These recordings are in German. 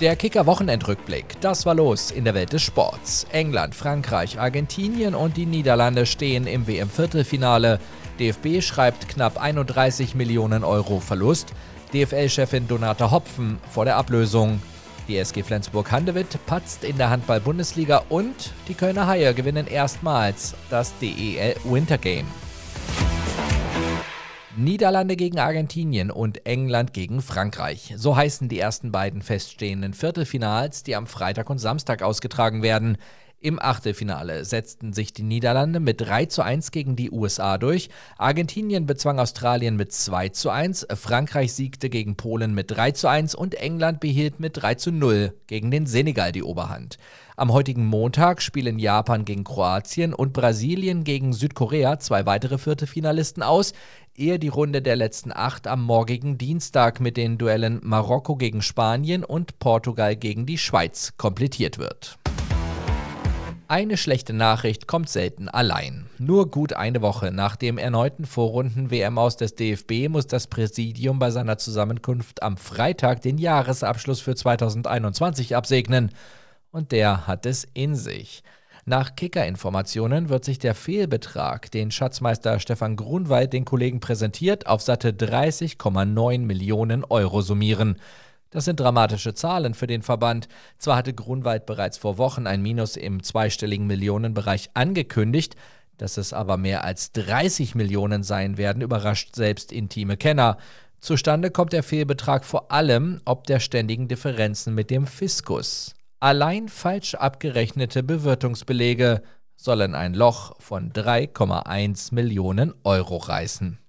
Der Kicker-Wochenendrückblick. Das war los in der Welt des Sports. England, Frankreich, Argentinien und die Niederlande stehen im WM-Viertelfinale. DFB schreibt knapp 31 Millionen Euro Verlust. DFL-Chefin Donata Hopfen vor der Ablösung. Die SG Flensburg-Handewitt patzt in der Handball-Bundesliga und die Kölner Haie gewinnen erstmals das DEL Winter Game. Niederlande gegen Argentinien und England gegen Frankreich. So heißen die ersten beiden feststehenden Viertelfinals, die am Freitag und Samstag ausgetragen werden. Im Achtelfinale setzten sich die Niederlande mit 3 zu 1 gegen die USA durch, Argentinien bezwang Australien mit 2 zu 1, Frankreich siegte gegen Polen mit 3 zu 1 und England behielt mit 3 zu 0 gegen den Senegal die Oberhand. Am heutigen Montag spielen Japan gegen Kroatien und Brasilien gegen Südkorea zwei weitere Viertelfinalisten aus, ehe die Runde der letzten acht am morgigen Dienstag mit den Duellen Marokko gegen Spanien und Portugal gegen die Schweiz komplettiert wird. Eine schlechte Nachricht kommt selten allein. Nur gut eine Woche nach dem erneuten Vorrunden-WM aus des DFB muss das Präsidium bei seiner Zusammenkunft am Freitag den Jahresabschluss für 2021 absegnen. Und der hat es in sich. Nach Kicker-Informationen wird sich der Fehlbetrag, den Schatzmeister Stefan Grunwald den Kollegen präsentiert, auf satte 30,9 Millionen Euro summieren. Das sind dramatische Zahlen für den Verband. Zwar hatte Grunwald bereits vor Wochen ein Minus im zweistelligen Millionenbereich angekündigt, dass es aber mehr als 30 Millionen sein werden, überrascht selbst intime Kenner. Zustande kommt der Fehlbetrag vor allem ob der ständigen Differenzen mit dem Fiskus. Allein falsch abgerechnete Bewirtungsbelege sollen ein Loch von 3,1 Millionen Euro reißen.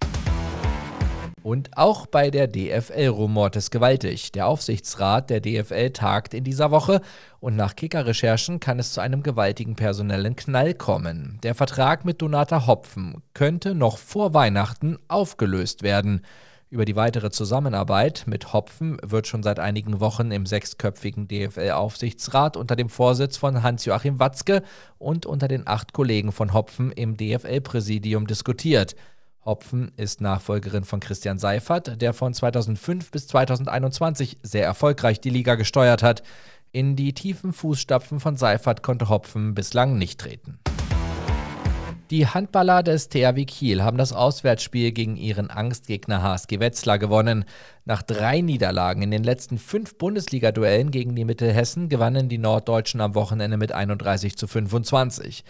Und auch bei der DFL rumort es gewaltig. Der Aufsichtsrat der DFL tagt in dieser Woche und nach Kicker-Recherchen kann es zu einem gewaltigen personellen Knall kommen. Der Vertrag mit Donata Hopfen könnte noch vor Weihnachten aufgelöst werden. Über die weitere Zusammenarbeit mit Hopfen wird schon seit einigen Wochen im sechsköpfigen DFL-Aufsichtsrat unter dem Vorsitz von Hans-Joachim Watzke und unter den acht Kollegen von Hopfen im DFL-Präsidium diskutiert. Hopfen ist Nachfolgerin von Christian Seifert, der von 2005 bis 2021 sehr erfolgreich die Liga gesteuert hat. In die tiefen Fußstapfen von Seifert konnte Hopfen bislang nicht treten. Die Handballer des THW Kiel haben das Auswärtsspiel gegen ihren Angstgegner HSG Wetzlar gewonnen. Nach drei Niederlagen in den letzten fünf Bundesliga-Duellen gegen die Mittelhessen gewannen die Norddeutschen am Wochenende mit 31 zu 25.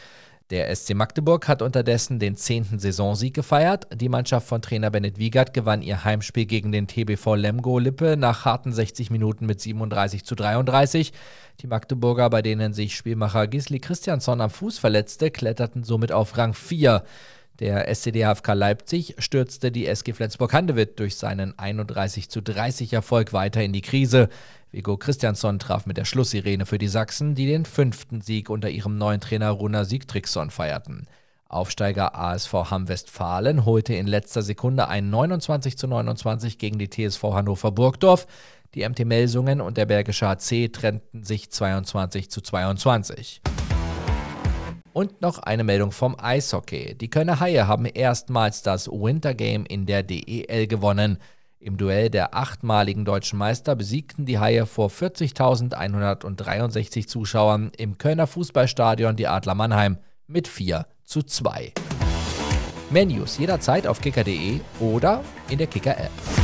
Der SC Magdeburg hat unterdessen den zehnten Saisonsieg gefeiert. Die Mannschaft von Trainer Bennett Wiegert gewann ihr Heimspiel gegen den TBV Lemgo Lippe nach harten 60 Minuten mit 37 zu 33. Die Magdeburger, bei denen sich Spielmacher Gisli Christiansson am Fuß verletzte, kletterten somit auf Rang 4. Der SCDHFK Leipzig stürzte die SG Flensburg-Handewitt durch seinen 31 zu 30 Erfolg weiter in die Krise. Vigo Christiansson traf mit der Schlusssirene für die Sachsen, die den fünften Sieg unter ihrem neuen Trainer Runa Siegtrickson feierten. Aufsteiger ASV Hamm Westfalen holte in letzter Sekunde ein 29 zu 29 gegen die TSV Hannover Burgdorf. Die MT Melsungen und der Bergische HC trennten sich 22 zu 22. Und noch eine Meldung vom Eishockey. Die Kölner Haie haben erstmals das Winter Game in der DEL gewonnen. Im Duell der achtmaligen deutschen Meister besiegten die Haie vor 40.163 Zuschauern im Kölner Fußballstadion die Adler Mannheim mit 4 zu 2. Menus jederzeit auf kicker.de oder in der Kicker-App.